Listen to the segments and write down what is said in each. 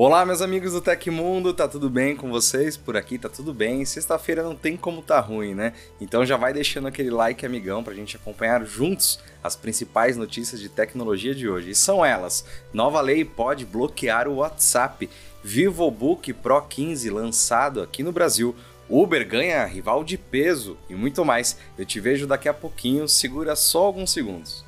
Olá, meus amigos do Tecmundo, tá tudo bem com vocês? Por aqui tá tudo bem. Sexta-feira não tem como tá ruim, né? Então já vai deixando aquele like, amigão, pra gente acompanhar juntos as principais notícias de tecnologia de hoje. E são elas: nova lei pode bloquear o WhatsApp, VivoBook Pro 15 lançado aqui no Brasil. Uber ganha rival de peso e muito mais. Eu te vejo daqui a pouquinho, segura só alguns segundos.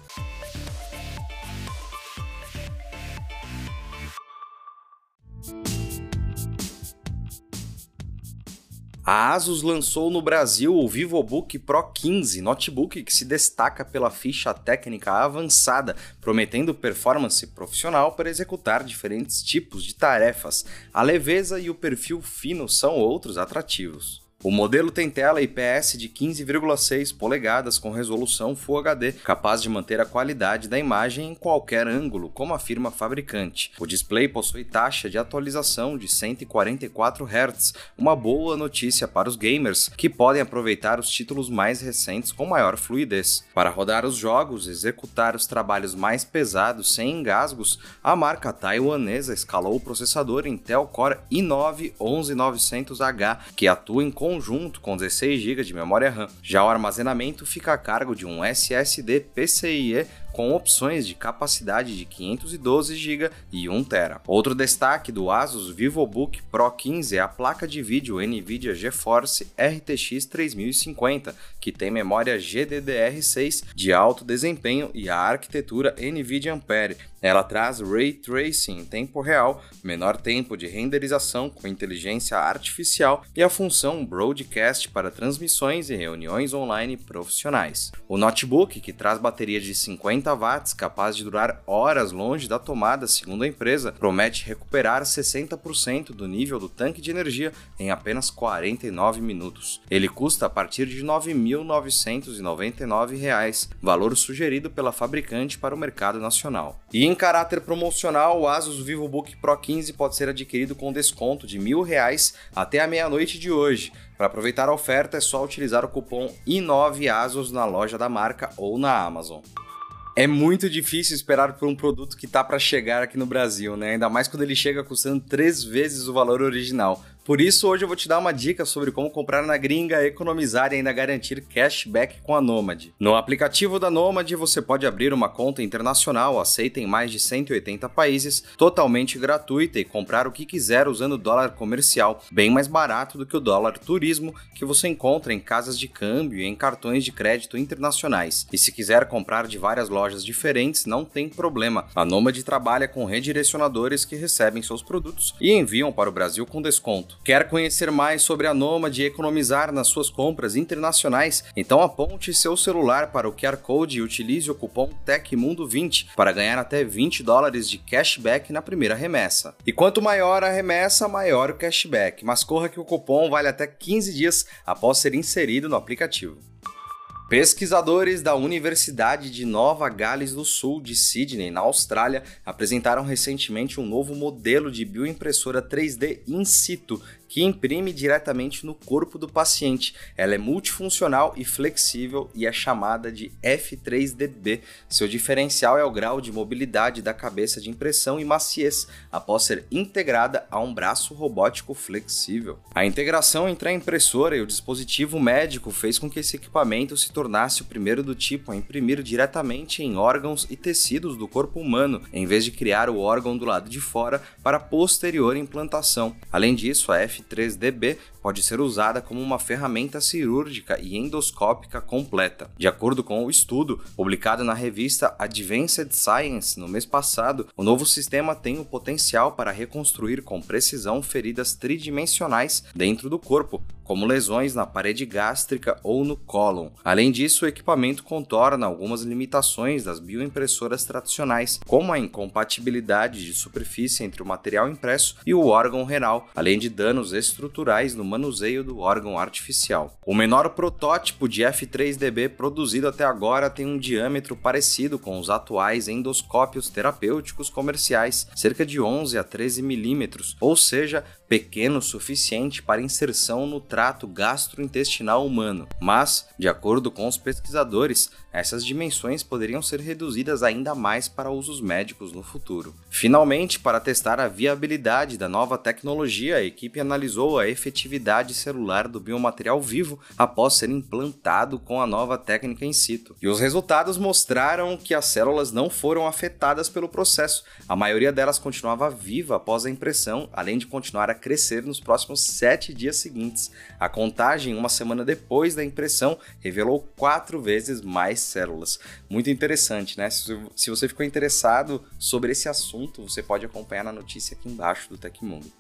A Asus lançou no Brasil o VivoBook Pro 15, notebook que se destaca pela ficha técnica avançada, prometendo performance profissional para executar diferentes tipos de tarefas. A leveza e o perfil fino são outros atrativos. O modelo tem tela IPS de 15,6 polegadas com resolução Full HD, capaz de manter a qualidade da imagem em qualquer ângulo, como afirma a fabricante. O display possui taxa de atualização de 144 Hz, uma boa notícia para os gamers, que podem aproveitar os títulos mais recentes com maior fluidez. Para rodar os jogos e executar os trabalhos mais pesados sem engasgos, a marca taiwanesa escalou o processador Intel Core i9 11900H, que atua em conjunto com 16 GB de memória RAM. Já o armazenamento fica a cargo de um SSD PCIe com opções de capacidade de 512 GB e 1 TB. Outro destaque do Asus VivoBook Pro 15 é a placa de vídeo NVIDIA GeForce RTX 3050, que tem memória GDDR6 de alto desempenho e a arquitetura NVIDIA Ampere. Ela traz Ray Tracing em tempo real, menor tempo de renderização com inteligência artificial e a função Broadcast para transmissões e reuniões online profissionais. O notebook, que traz bateria de 50 watts, capaz de durar horas longe da tomada, segundo a empresa, promete recuperar 60% do nível do tanque de energia em apenas 49 minutos. Ele custa a partir de R$ 9.999, valor sugerido pela fabricante para o mercado nacional. E em caráter promocional, o Asus VivoBook Pro 15 pode ser adquirido com desconto de R$ 1.000 até a meia-noite de hoje. Para aproveitar a oferta é só utilizar o cupom I9ASUS na loja da marca ou na Amazon. É muito difícil esperar por um produto que tá para chegar aqui no Brasil, né? Ainda mais quando ele chega custando três vezes o valor original. Por isso, hoje eu vou te dar uma dica sobre como comprar na gringa, economizar e ainda garantir cashback com a Nomad. No aplicativo da Nomad, você pode abrir uma conta internacional aceita em mais de 180 países, totalmente gratuita e comprar o que quiser usando dólar comercial, bem mais barato do que o dólar turismo que você encontra em casas de câmbio e em cartões de crédito internacionais. E se quiser comprar de várias lojas diferentes, não tem problema. A Nomad trabalha com redirecionadores que recebem seus produtos e enviam para o Brasil com desconto. Quer conhecer mais sobre a Nomad e economizar nas suas compras internacionais? Então aponte seu celular para o QR Code e utilize o cupom TECMUNDO20 para ganhar até 20 dólares de cashback na primeira remessa. E quanto maior a remessa, maior o cashback, mas corra que o cupom vale até 15 dias após ser inserido no aplicativo. Pesquisadores da Universidade de Nova Gales do Sul, de Sydney, na Austrália, apresentaram recentemente um novo modelo de bioimpressora 3D in situ que imprime diretamente no corpo do paciente. Ela é multifuncional e flexível e é chamada de F3DB. Seu diferencial é o grau de mobilidade da cabeça de impressão e maciez, após ser integrada a um braço robótico flexível. A integração entre a impressora e o dispositivo médico fez com que esse equipamento se tornasse o primeiro do tipo a imprimir diretamente em órgãos e tecidos do corpo humano, em vez de criar o órgão do lado de fora para posterior implantação. Além disso, a F F3DB pode ser usada como uma ferramenta cirúrgica e endoscópica completa. De acordo com o estudo publicado na revista Advanced Science no mês passado, o novo sistema tem o potencial para reconstruir com precisão feridas tridimensionais dentro do corpo, como lesões na parede gástrica ou no cólon. Além disso, o equipamento contorna algumas limitações das bioimpressoras tradicionais, como a incompatibilidade de superfície entre o material impresso e o órgão renal, além de danos estruturais no manuseio do órgão artificial. O menor protótipo de F3DB produzido até agora tem um diâmetro parecido com os atuais endoscópios terapêuticos comerciais, cerca de 11 a 13 milímetros, ou seja, pequeno o suficiente para inserção no trato gastrointestinal humano, mas, de acordo com os pesquisadores, essas dimensões poderiam ser reduzidas ainda mais para usos médicos no futuro. Finalmente, para testar a viabilidade da nova tecnologia, a equipe analisou a efetividade celular do biomaterial vivo após ser implantado com a nova técnica in situ. E os resultados mostraram que as células não foram afetadas pelo processo. A maioria delas continuava viva após a impressão, além de continuar a crescer nos próximos sete dias seguintes. A contagem, uma semana depois da impressão, revelou quatro vezes mais células. Muito interessante, né? Se você ficou interessado sobre esse assunto, você pode acompanhar na notícia aqui embaixo do Tecmundo.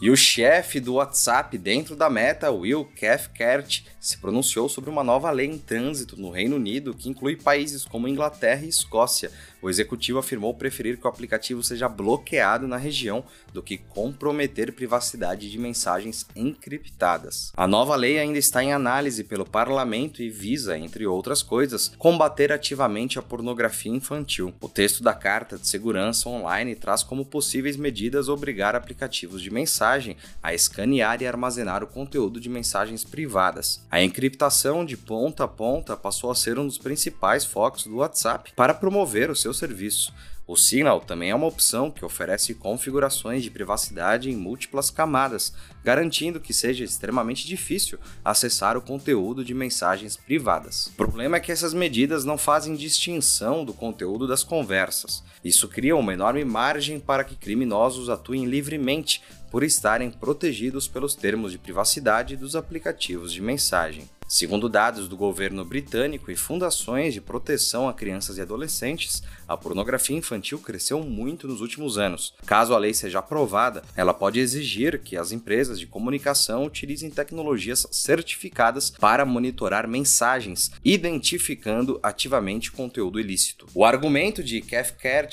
E o chefe do WhatsApp dentro da Meta, Will Cathcart, se pronunciou sobre uma nova lei em trânsito no Reino Unido que inclui países como Inglaterra e Escócia. O executivo afirmou preferir que o aplicativo seja bloqueado na região do que comprometer privacidade de mensagens encriptadas. A nova lei ainda está em análise pelo parlamento e visa, entre outras coisas, combater ativamente a pornografia infantil. O texto da Carta de Segurança Online traz como possíveis medidas obrigar aplicativos de mensagem a escanear e armazenar o conteúdo de mensagens privadas. A encriptação de ponta a ponta passou a ser um dos principais focos do WhatsApp para promover o seu serviço. O Signal também é uma opção que oferece configurações de privacidade em múltiplas camadas, garantindo que seja extremamente difícil acessar o conteúdo de mensagens privadas. O problema é que essas medidas não fazem distinção do conteúdo das conversas. Isso cria uma enorme margem para que criminosos atuem livremente por estarem protegidos pelos termos de privacidade dos aplicativos de mensagem. Segundo dados do governo britânico e fundações de proteção a crianças e adolescentes, a pornografia infantil cresceu muito nos últimos anos. Caso a lei seja aprovada, ela pode exigir que as empresas de comunicação utilizem tecnologias certificadas para monitorar mensagens, identificando ativamente conteúdo ilícito. O argumento de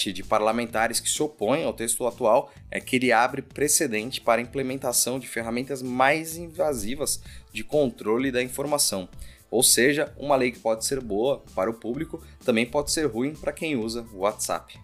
e de parlamentares que se opõem ao texto atual é que ele abre precedente para a implementação de ferramentas mais invasivas de controle da informação. Ou seja, uma lei que pode ser boa para o público também pode ser ruim para quem usa o WhatsApp.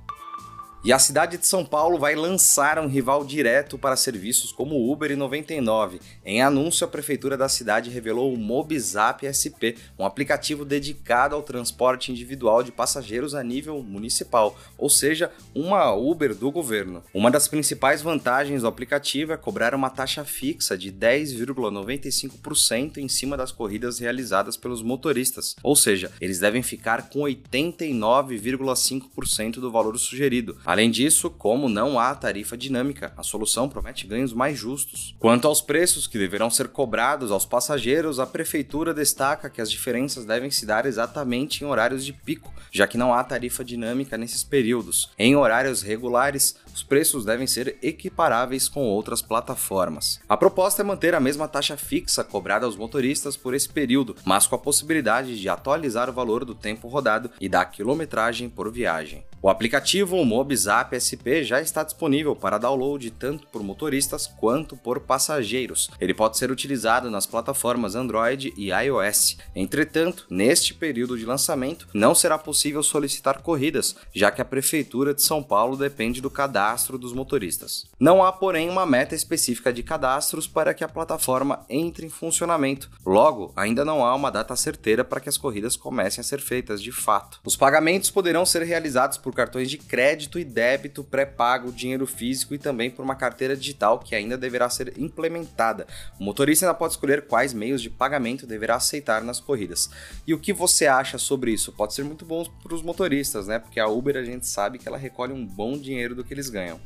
E a cidade de São Paulo vai lançar um rival direto para serviços como Uber e 99. Em anúncio, a prefeitura da cidade revelou o Mobizap SP, um aplicativo dedicado ao transporte individual de passageiros a nível municipal, ou seja, uma Uber do governo. Uma das principais vantagens do aplicativo é cobrar uma taxa fixa de 10,95% em cima das corridas realizadas pelos motoristas, ou seja, eles devem ficar com 89,5% do valor sugerido. Além disso, como não há tarifa dinâmica, a solução promete ganhos mais justos. Quanto aos preços que deverão ser cobrados aos passageiros, a prefeitura destaca que as diferenças devem se dar exatamente em horários de pico, já que não há tarifa dinâmica nesses períodos. Em horários regulares, os preços devem ser equiparáveis com outras plataformas. A proposta é manter a mesma taxa fixa cobrada aos motoristas por esse período, mas com a possibilidade de atualizar o valor do tempo rodado e da quilometragem por viagem. O aplicativo Mobizap SP já está disponível para download tanto por motoristas quanto por passageiros. Ele pode ser utilizado nas plataformas Android e iOS. Entretanto, neste período de lançamento, não será possível solicitar corridas, já que a Prefeitura de São Paulo depende do cadastro dos motoristas. Não há, porém, uma meta específica de cadastros para que a plataforma entre em funcionamento. Logo, ainda não há uma data certeira para que as corridas comecem a ser feitas de fato. Os pagamentos poderão ser realizados por cartões de crédito e débito pré-pago, dinheiro físico e também por uma carteira digital que ainda deverá ser implementada. O motorista ainda pode escolher quais meios de pagamento deverá aceitar nas corridas. E o que você acha sobre isso? Pode ser muito bom para os motoristas, né? Porque a Uber a gente sabe que ela recolhe um bom dinheiro do que eles ganham.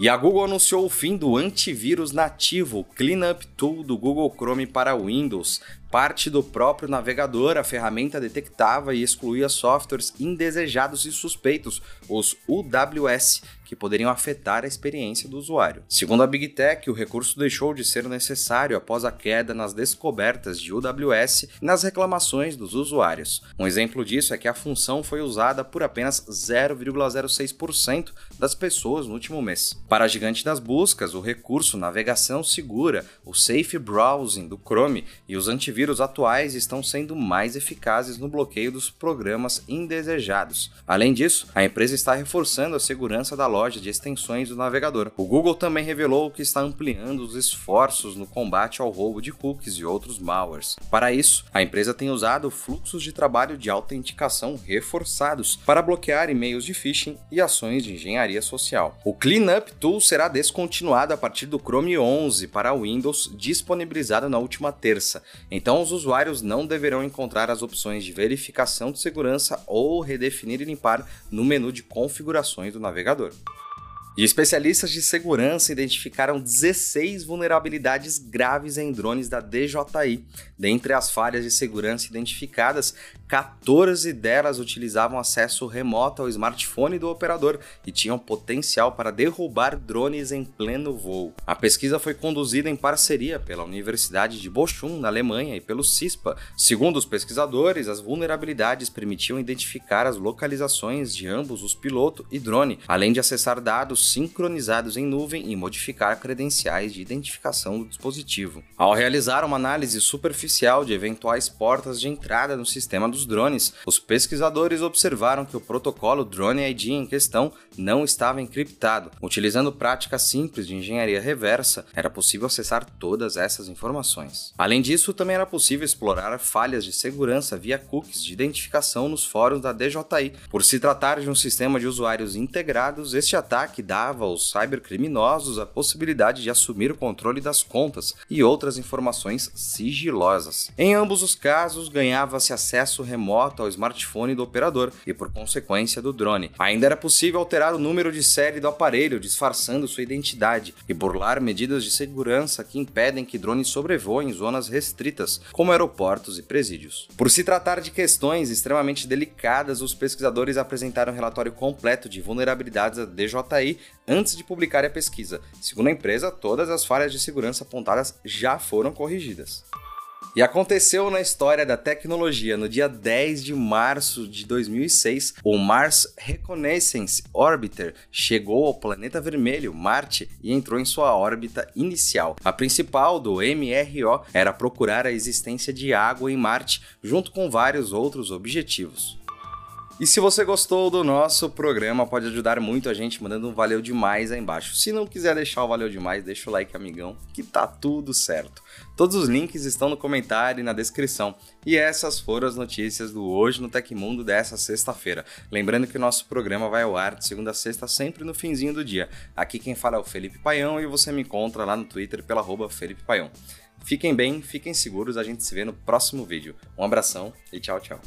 E a Google anunciou o fim do antivírus nativo Cleanup Tool do Google Chrome para Windows. Parte do próprio navegador, a ferramenta detectava e excluía softwares indesejados e suspeitos, os UWS, que poderiam afetar a experiência do usuário. Segundo a Big Tech, o recurso deixou de ser necessário após a queda nas descobertas de UWS e nas reclamações dos usuários. Um exemplo disso é que a função foi usada por apenas 0,06% das pessoas no último mês. Para a gigante das buscas, o recurso Navegação Segura, o Safe Browsing do Chrome e os antivírus atuais estão sendo mais eficazes no bloqueio dos programas indesejados. Além disso, a empresa está reforçando a segurança da loja loja de extensões do navegador. O Google também revelou que está ampliando os esforços no combate ao roubo de cookies e outros malwares. Para isso, a empresa tem usado fluxos de trabalho de autenticação reforçados para bloquear e-mails de phishing e ações de engenharia social. O Cleanup Tool será descontinuado a partir do Chrome 11 para Windows, disponibilizado na última terça. Então, os usuários não deverão encontrar as opções de verificação de segurança ou redefinir e limpar no menu de configurações do navegador. E especialistas de segurança identificaram 16 vulnerabilidades graves em drones da DJI. Dentre as falhas de segurança identificadas, 14 delas utilizavam acesso remoto ao smartphone do operador e tinham potencial para derrubar drones em pleno voo. A pesquisa foi conduzida em parceria pela Universidade de Bochum, na Alemanha, e pelo CISPA. Segundo os pesquisadores, as vulnerabilidades permitiam identificar as localizações de ambos os piloto e drone, além de acessar dados sincronizados em nuvem e modificar credenciais de identificação do dispositivo. Ao realizar uma análise superficial de eventuais portas de entrada no sistema dos drones, os pesquisadores observaram que o protocolo Drone ID em questão não estava encriptado. Utilizando práticas simples de engenharia reversa, era possível acessar todas essas informações. Além disso, também era possível explorar falhas de segurança via cookies de identificação nos fóruns da DJI. Por se tratar de um sistema de usuários integrados, este ataque dava aos cybercriminosos a possibilidade de assumir o controle das contas e outras informações sigilosas. Em ambos os casos, ganhava-se acesso remoto ao smartphone do operador e, por consequência, do drone. Ainda era possível alterar o número de série do aparelho, disfarçando sua identidade, e burlar medidas de segurança que impedem que drones sobrevoem zonas restritas, como aeroportos e presídios. Por se tratar de questões extremamente delicadas, os pesquisadores apresentaram um relatório completo de vulnerabilidades da DJI antes de publicar a pesquisa. Segundo a empresa, todas as falhas de segurança apontadas já foram corrigidas. E aconteceu na história da tecnologia. No dia 10 de março de 2006, o Mars Reconnaissance Orbiter chegou ao planeta vermelho, Marte, e entrou em sua órbita inicial. A principal do MRO era procurar a existência de água em Marte, junto com vários outros objetivos. E se você gostou do nosso programa, pode ajudar muito a gente mandando um valeu demais aí embaixo. Se não quiser deixar o valeu demais, deixa o like, amigão, que tá tudo certo. Todos os links estão no comentário e na descrição. E essas foram as notícias do Hoje no Tecmundo dessa sexta-feira. Lembrando que o nosso programa vai ao ar de segunda a sexta, sempre no finzinho do dia. Aqui quem fala é o Felipe Paião e você me encontra lá no Twitter pela arroba Felipe Paião. Fiquem bem, fiquem seguros, a gente se vê no próximo vídeo. Um abração e tchau, tchau.